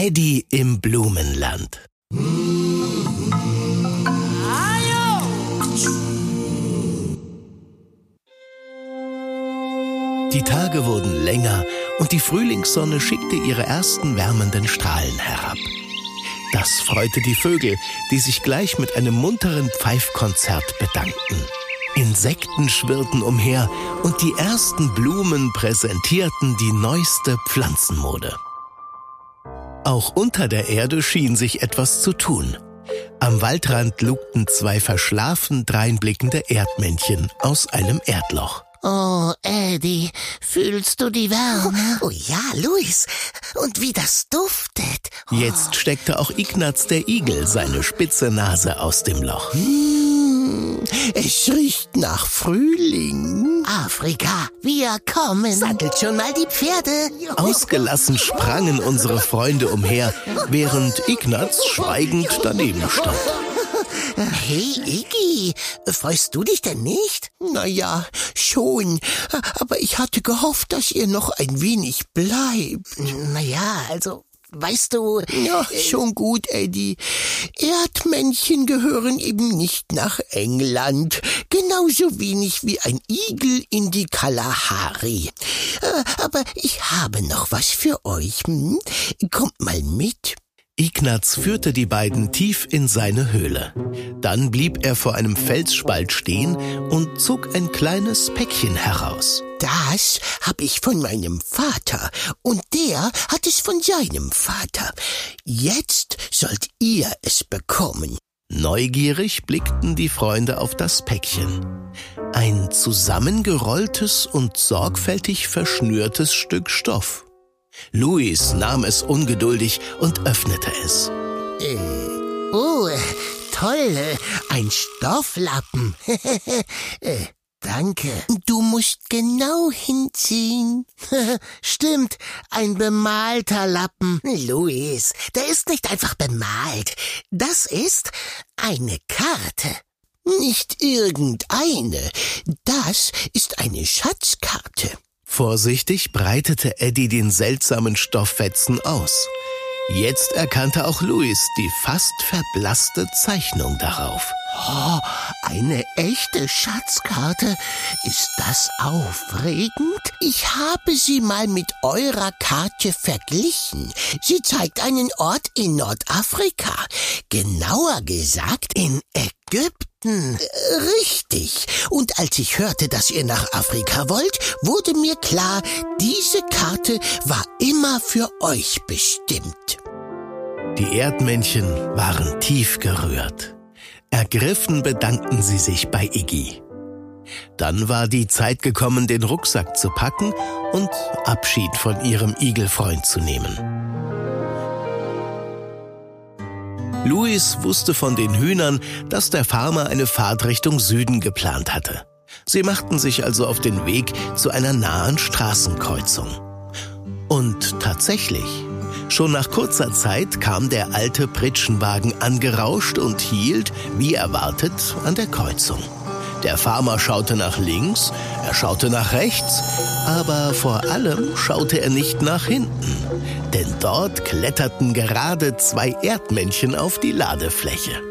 Eddie im Blumenland. Die Tage wurden länger und die Frühlingssonne schickte ihre ersten wärmenden Strahlen herab. Das freute die Vögel, die sich gleich mit einem munteren Pfeifkonzert bedankten. Insekten schwirrten umher und die ersten Blumen präsentierten die neueste Pflanzenmode. Auch unter der Erde schien sich etwas zu tun. Am Waldrand lugten zwei verschlafen dreinblickende Erdmännchen aus einem Erdloch. Oh, Eddie, fühlst du die Wärme? Oh, oh ja, Luis. Und wie das duftet. Oh. Jetzt steckte auch Ignaz der Igel seine spitze Nase aus dem Loch. Hm, es riecht nach Frühling. Afrika, wir kommen. Sattelt schon mal die Pferde. Ausgelassen sprangen unsere Freunde umher, während Ignaz schweigend daneben stand. Hey, Iggy, freust du dich denn nicht? Naja, schon. Aber ich hatte gehofft, dass ihr noch ein wenig bleibt. Naja, also, weißt du. Ja, schon gut, Eddie. Erdmännchen gehören eben nicht nach England. Genauso wenig wie ein Igel in die Kalahari. Aber ich habe noch was für euch. Hm? Kommt mal mit. Ignaz führte die beiden tief in seine Höhle. Dann blieb er vor einem Felsspalt stehen und zog ein kleines Päckchen heraus. Das hab ich von meinem Vater und der hat es von seinem Vater. Jetzt sollt ihr es bekommen. Neugierig blickten die Freunde auf das Päckchen. Ein zusammengerolltes und sorgfältig verschnürtes Stück Stoff. Luis nahm es ungeduldig und öffnete es. Äh, oh, toll, ein Stofflappen. äh, danke. Du musst genau hinziehen. Stimmt, ein bemalter Lappen. Luis, der ist nicht einfach bemalt. Das ist eine Karte. Nicht irgendeine. Das ist eine Schatzkarte. Vorsichtig breitete Eddie den seltsamen Stofffetzen aus. Jetzt erkannte auch Louis die fast verblasste Zeichnung darauf. Oh, eine echte Schatzkarte. Ist das aufregend? Ich habe sie mal mit eurer Karte verglichen. Sie zeigt einen Ort in Nordafrika. Genauer gesagt in Ägypten. Richtig. Und als ich hörte, dass ihr nach Afrika wollt, wurde mir klar, diese Karte war immer für euch bestimmt. Die Erdmännchen waren tief gerührt. Ergriffen bedankten sie sich bei Iggy. Dann war die Zeit gekommen, den Rucksack zu packen und Abschied von ihrem Igelfreund zu nehmen. Louis wusste von den Hühnern, dass der Farmer eine Fahrt Richtung Süden geplant hatte. Sie machten sich also auf den Weg zu einer nahen Straßenkreuzung. Und tatsächlich, schon nach kurzer Zeit kam der alte Pritschenwagen angerauscht und hielt, wie erwartet, an der Kreuzung. Der Farmer schaute nach links, er schaute nach rechts, aber vor allem schaute er nicht nach hinten, denn dort kletterten gerade zwei Erdmännchen auf die Ladefläche.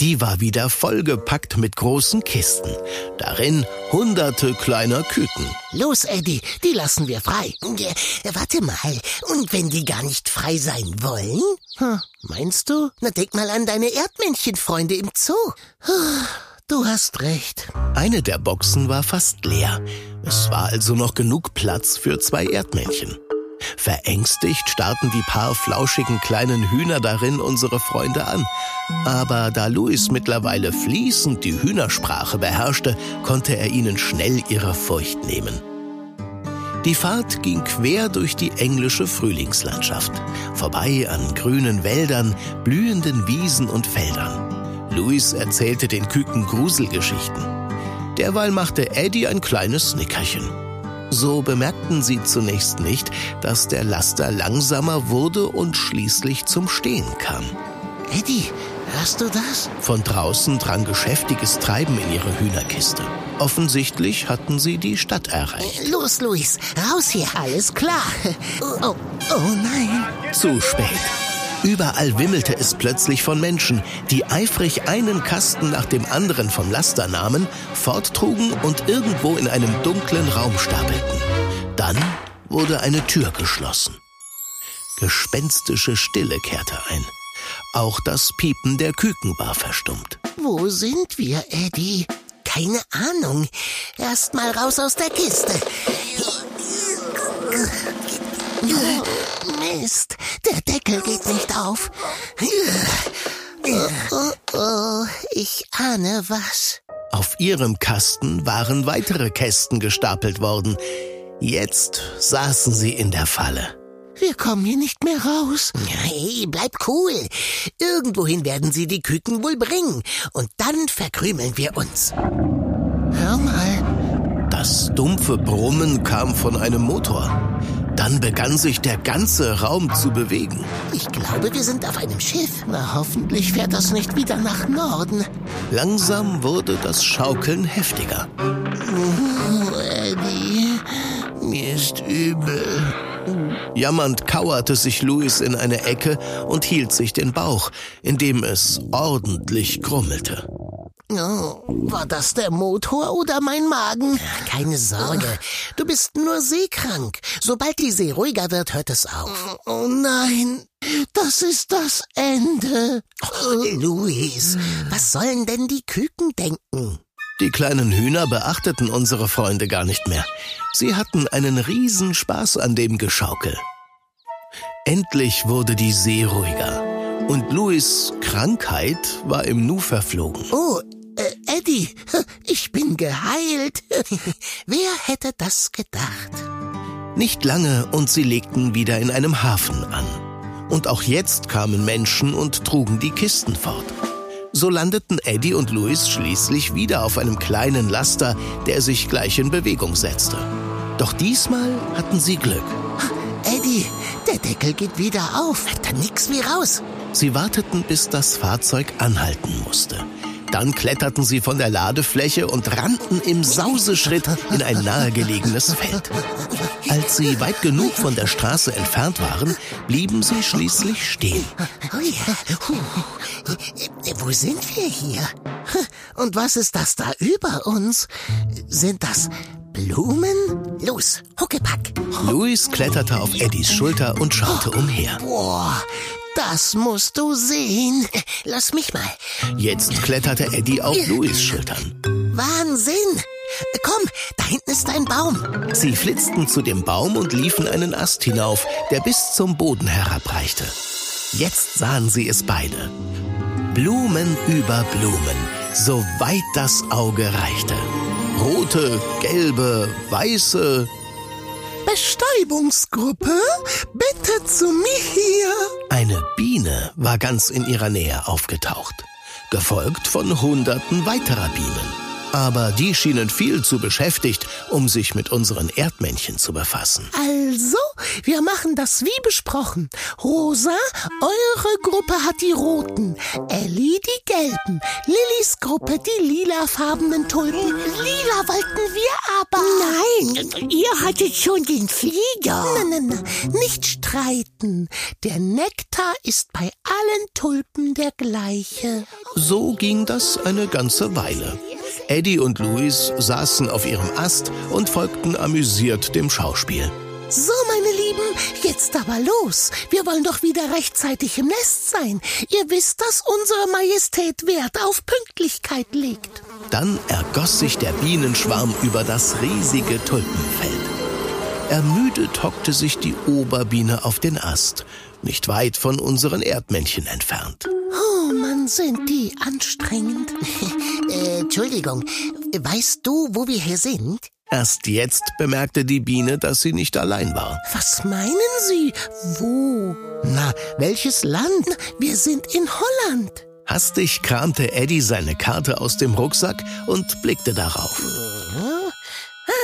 Die war wieder vollgepackt mit großen Kisten. Darin hunderte kleiner Küken. Los, Eddie, die lassen wir frei. Ja, warte mal, und wenn die gar nicht frei sein wollen? Hm, meinst du? Na, denk mal an deine Erdmännchenfreunde im Zoo. Du hast recht. Eine der Boxen war fast leer. Es war also noch genug Platz für zwei Erdmännchen. Verängstigt starrten die paar flauschigen kleinen Hühner darin unsere Freunde an. Aber da Louis mittlerweile fließend die Hühnersprache beherrschte, konnte er ihnen schnell ihre Furcht nehmen. Die Fahrt ging quer durch die englische Frühlingslandschaft, vorbei an grünen Wäldern, blühenden Wiesen und Feldern. Louis erzählte den Küken Gruselgeschichten. Derweil machte Eddie ein kleines Snickerchen. So bemerkten sie zunächst nicht, dass der Laster langsamer wurde und schließlich zum Stehen kam. Eddie, hörst du das? Von draußen drang geschäftiges Treiben in ihre Hühnerkiste. Offensichtlich hatten sie die Stadt erreicht. Los, Luis, raus hier. Alles klar. Oh, oh, oh nein. Zu spät. Überall wimmelte es plötzlich von Menschen, die eifrig einen Kasten nach dem anderen vom Laster nahmen, forttrugen und irgendwo in einem dunklen Raum stapelten. Dann wurde eine Tür geschlossen. Gespenstische Stille kehrte ein. Auch das Piepen der Küken war verstummt. Wo sind wir, Eddie? Keine Ahnung. Erst mal raus aus der Kiste. Mist, der Deckel geht nicht auf. Oh, oh, ich ahne was. Auf ihrem Kasten waren weitere Kästen gestapelt worden. Jetzt saßen sie in der Falle. Wir kommen hier nicht mehr raus. Hey, bleib cool. Irgendwohin werden sie die Küken wohl bringen. Und dann verkrümeln wir uns. Hör mal. Das dumpfe Brummen kam von einem Motor. Dann begann sich der ganze Raum zu bewegen. Ich glaube, wir sind auf einem Schiff. Na, hoffentlich fährt das nicht wieder nach Norden. Langsam wurde das Schaukeln heftiger. Oh, Eddie, mir ist übel. Jammernd kauerte sich Louis in eine Ecke und hielt sich den Bauch, indem es ordentlich grummelte. Oh, war das der Motor oder mein Magen? Keine Sorge, du bist nur seekrank. Sobald die See ruhiger wird, hört es auf. Oh nein, das ist das Ende. Oh, Luis, was sollen denn die Küken denken? Die kleinen Hühner beachteten unsere Freunde gar nicht mehr. Sie hatten einen Riesenspaß an dem Geschaukel. Endlich wurde die See ruhiger. Und Louis Krankheit war im Nu verflogen. Oh, Eddie, ich bin geheilt. Wer hätte das gedacht? Nicht lange und sie legten wieder in einem Hafen an. Und auch jetzt kamen Menschen und trugen die Kisten fort. So landeten Eddie und Louis schließlich wieder auf einem kleinen Laster, der sich gleich in Bewegung setzte. Doch diesmal hatten sie Glück. Eddie, der Deckel geht wieder auf. Dann nix wie raus. Sie warteten, bis das Fahrzeug anhalten musste. Dann kletterten sie von der Ladefläche und rannten im Sauseschritt in ein nahegelegenes Feld. Als sie weit genug von der Straße entfernt waren, blieben sie schließlich stehen. Oh. Wo sind wir hier? Und was ist das da über uns? Sind das Blumen? Los, Huckepack. Louis kletterte auf Eddies Schulter und schaute umher. Boah, das musst du sehen. Lass mich mal. Jetzt kletterte Eddie auf Louis Schultern. Wahnsinn! Komm, da hinten ist ein Baum. Sie flitzten zu dem Baum und liefen einen Ast hinauf, der bis zum Boden herabreichte. Jetzt sahen sie es beide. Blumen über Blumen, so weit das Auge reichte. Rote, gelbe, weiße, Bestäubungsgruppe, bitte zu mir. Eine Biene war ganz in ihrer Nähe aufgetaucht, gefolgt von Hunderten weiterer Bienen. Aber die schienen viel zu beschäftigt, um sich mit unseren Erdmännchen zu befassen. Also, wir machen das wie besprochen. Rosa, eure Gruppe hat die roten, Ellie die gelben, Lillys Gruppe die lilafarbenen Tulpen. Lila wollten wir aber. Nein, ihr hattet schon den Flieger. Nein, nein, nein, nicht streiten. Der Nektar ist bei allen Tulpen der gleiche. So ging das eine ganze Weile. Eddie und Louis saßen auf ihrem Ast und folgten amüsiert dem Schauspiel. So, meine Lieben, jetzt aber los. Wir wollen doch wieder rechtzeitig im Nest sein. Ihr wisst, dass unsere Majestät Wert auf Pünktlichkeit legt. Dann ergoss sich der Bienenschwarm über das riesige Tulpenfeld. Ermüdet hockte sich die Oberbiene auf den Ast, nicht weit von unseren Erdmännchen entfernt. Oh Mann, sind die anstrengend. äh, Entschuldigung, weißt du, wo wir hier sind? Erst jetzt bemerkte die Biene, dass sie nicht allein war. Was meinen Sie? Wo? Na, welches Land? Wir sind in Holland. Hastig kramte Eddie seine Karte aus dem Rucksack und blickte darauf.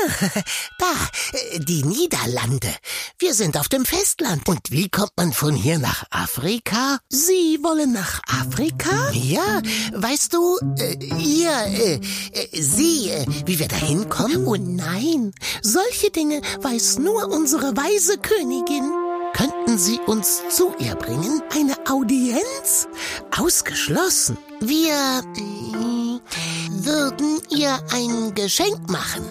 Da, äh, die Niederlande. Wir sind auf dem Festland. Und wie kommt man von hier nach Afrika? Sie wollen nach Afrika? Ja, weißt du, äh, ihr, äh, äh, Sie, äh, wie wir da hinkommen? Oh nein, solche Dinge weiß nur unsere weise Königin. Könnten Sie uns zu ihr bringen? Eine Audienz? Ausgeschlossen. Wir äh, würden ihr ein Geschenk machen.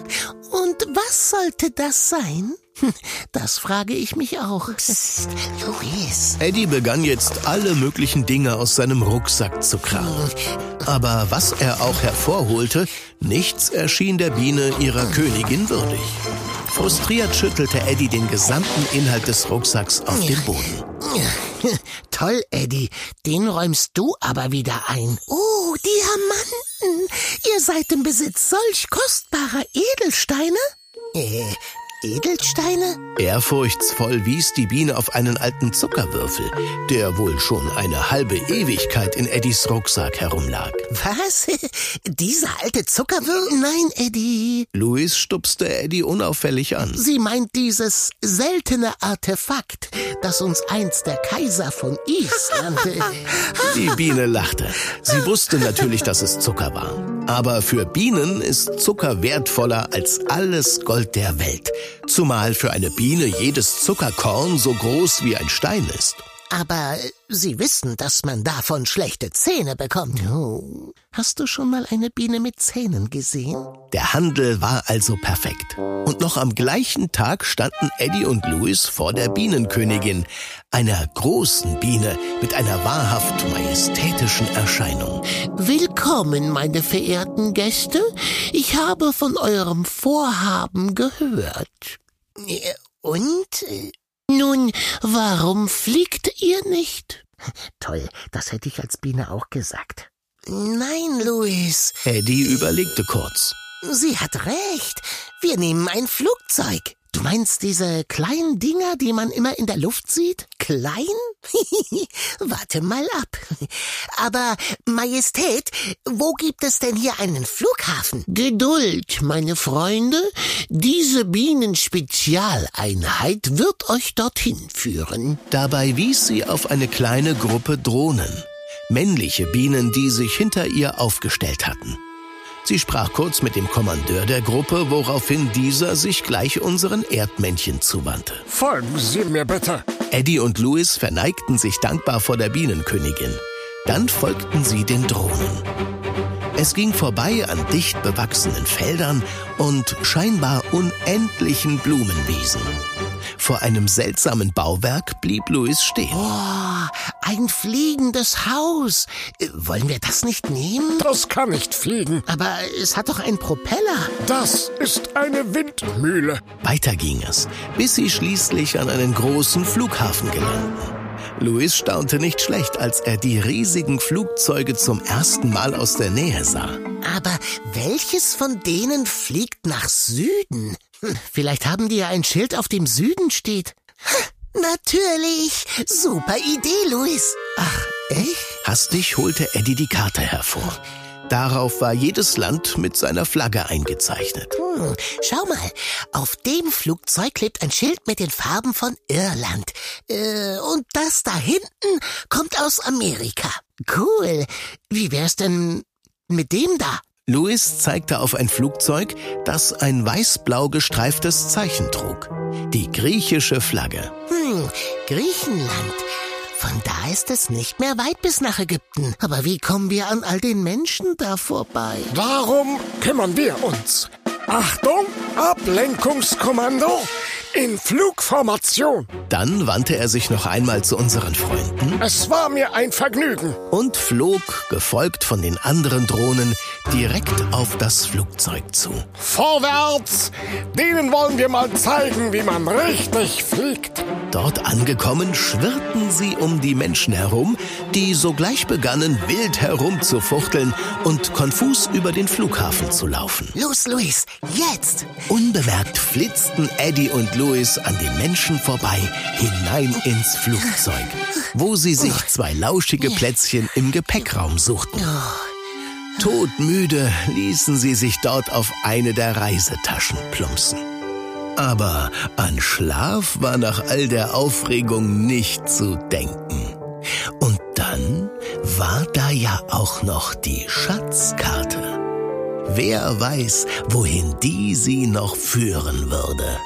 Und was sollte das sein? Das frage ich mich auch. Psst, Luis. Eddie begann jetzt alle möglichen Dinge aus seinem Rucksack zu kramen. Aber was er auch hervorholte, nichts erschien der Biene ihrer Königin würdig. Frustriert schüttelte Eddie den gesamten Inhalt des Rucksacks auf den Boden. Toll, Eddie. Den räumst du aber wieder ein. Oh, Diamanten. Ihr seid im Besitz solch kostbarer Edelsteine? Äh, Edelsteine? Ehrfurchtsvoll wies die Biene auf einen alten Zuckerwürfel, der wohl schon eine halbe Ewigkeit in Eddies Rucksack herumlag. Was? Dieser alte Zuckerwürfel? Nein, Eddie. Louis stupste Eddie unauffällig an. Sie meint dieses seltene Artefakt, das uns einst der Kaiser von Island... die Biene lachte. Sie wusste natürlich, dass es Zucker war. Aber für Bienen ist Zucker wertvoller als alles Gold der Welt. Zumal für eine Biene jedes Zuckerkorn so groß wie ein Stein ist. Aber Sie wissen, dass man davon schlechte Zähne bekommt. Oh. Hast du schon mal eine Biene mit Zähnen gesehen? Der Handel war also perfekt. Und noch am gleichen Tag standen Eddie und Louis vor der Bienenkönigin, einer großen Biene mit einer wahrhaft majestätischen Erscheinung. Willkommen, meine verehrten Gäste. Ich habe von eurem Vorhaben gehört. Und? Nun, warum fliegt ihr nicht? Toll, das hätte ich als Biene auch gesagt. Nein, Louis. Eddie überlegte kurz. Sie hat recht. Wir nehmen ein Flugzeug. Du meinst diese kleinen Dinger, die man immer in der Luft sieht? Klein? Warte mal ab. Aber Majestät, wo gibt es denn hier einen Flughafen? Geduld, meine Freunde. Diese Bienenspezialeinheit wird euch dorthin führen. Dabei wies sie auf eine kleine Gruppe Drohnen. Männliche Bienen, die sich hinter ihr aufgestellt hatten. Sie sprach kurz mit dem Kommandeur der Gruppe, woraufhin dieser sich gleich unseren Erdmännchen zuwandte. Folgen Sie mir bitte. Eddie und Louis verneigten sich dankbar vor der Bienenkönigin. Dann folgten sie den Drohnen. Es ging vorbei an dicht bewachsenen Feldern und scheinbar unendlichen Blumenwiesen. Vor einem seltsamen Bauwerk blieb Louis stehen. Oh, ein fliegendes Haus. Äh, wollen wir das nicht nehmen? Das kann nicht fliegen. Aber es hat doch einen Propeller. Das ist eine Windmühle. Weiter ging es, bis sie schließlich an einen großen Flughafen gelangten. Louis staunte nicht schlecht, als er die riesigen Flugzeuge zum ersten Mal aus der Nähe sah. Aber welches von denen fliegt nach Süden? Hm, vielleicht haben die ja ein Schild, auf dem Süden steht. Natürlich. Super Idee, Luis. Ach, echt? Hastig holte Eddie die Karte hervor. Darauf war jedes Land mit seiner Flagge eingezeichnet. Hm, schau mal, auf dem Flugzeug klebt ein Schild mit den Farben von Irland. Äh, und das da hinten kommt aus Amerika. Cool. Wie wär's denn mit dem da? Louis zeigte auf ein Flugzeug, das ein weiß-blau gestreiftes Zeichen trug. Die griechische Flagge. Hm, Griechenland. Von da ist es nicht mehr weit bis nach Ägypten. Aber wie kommen wir an all den Menschen da vorbei? Darum kümmern wir uns. Achtung, Ablenkungskommando in Flugformation. Dann wandte er sich noch einmal zu unseren Freunden. Es war mir ein Vergnügen. Und flog, gefolgt von den anderen Drohnen, direkt auf das Flugzeug zu. Vorwärts! Denen wollen wir mal zeigen, wie man richtig fliegt. Dort angekommen, schwirrten sie um die Menschen herum, die sogleich begannen, wild herumzufuchteln und konfus über den Flughafen zu laufen. Los, Luis, jetzt! Unbemerkt flitzten Eddie und Louis an den Menschen vorbei, hinein ins Flugzeug, wo sie sich zwei lauschige Plätzchen im Gepäckraum suchten. Todmüde ließen sie sich dort auf eine der Reisetaschen plumpsen. Aber an Schlaf war nach all der Aufregung nicht zu denken. Und dann war da ja auch noch die Schatzkarte. Wer weiß, wohin die sie noch führen würde.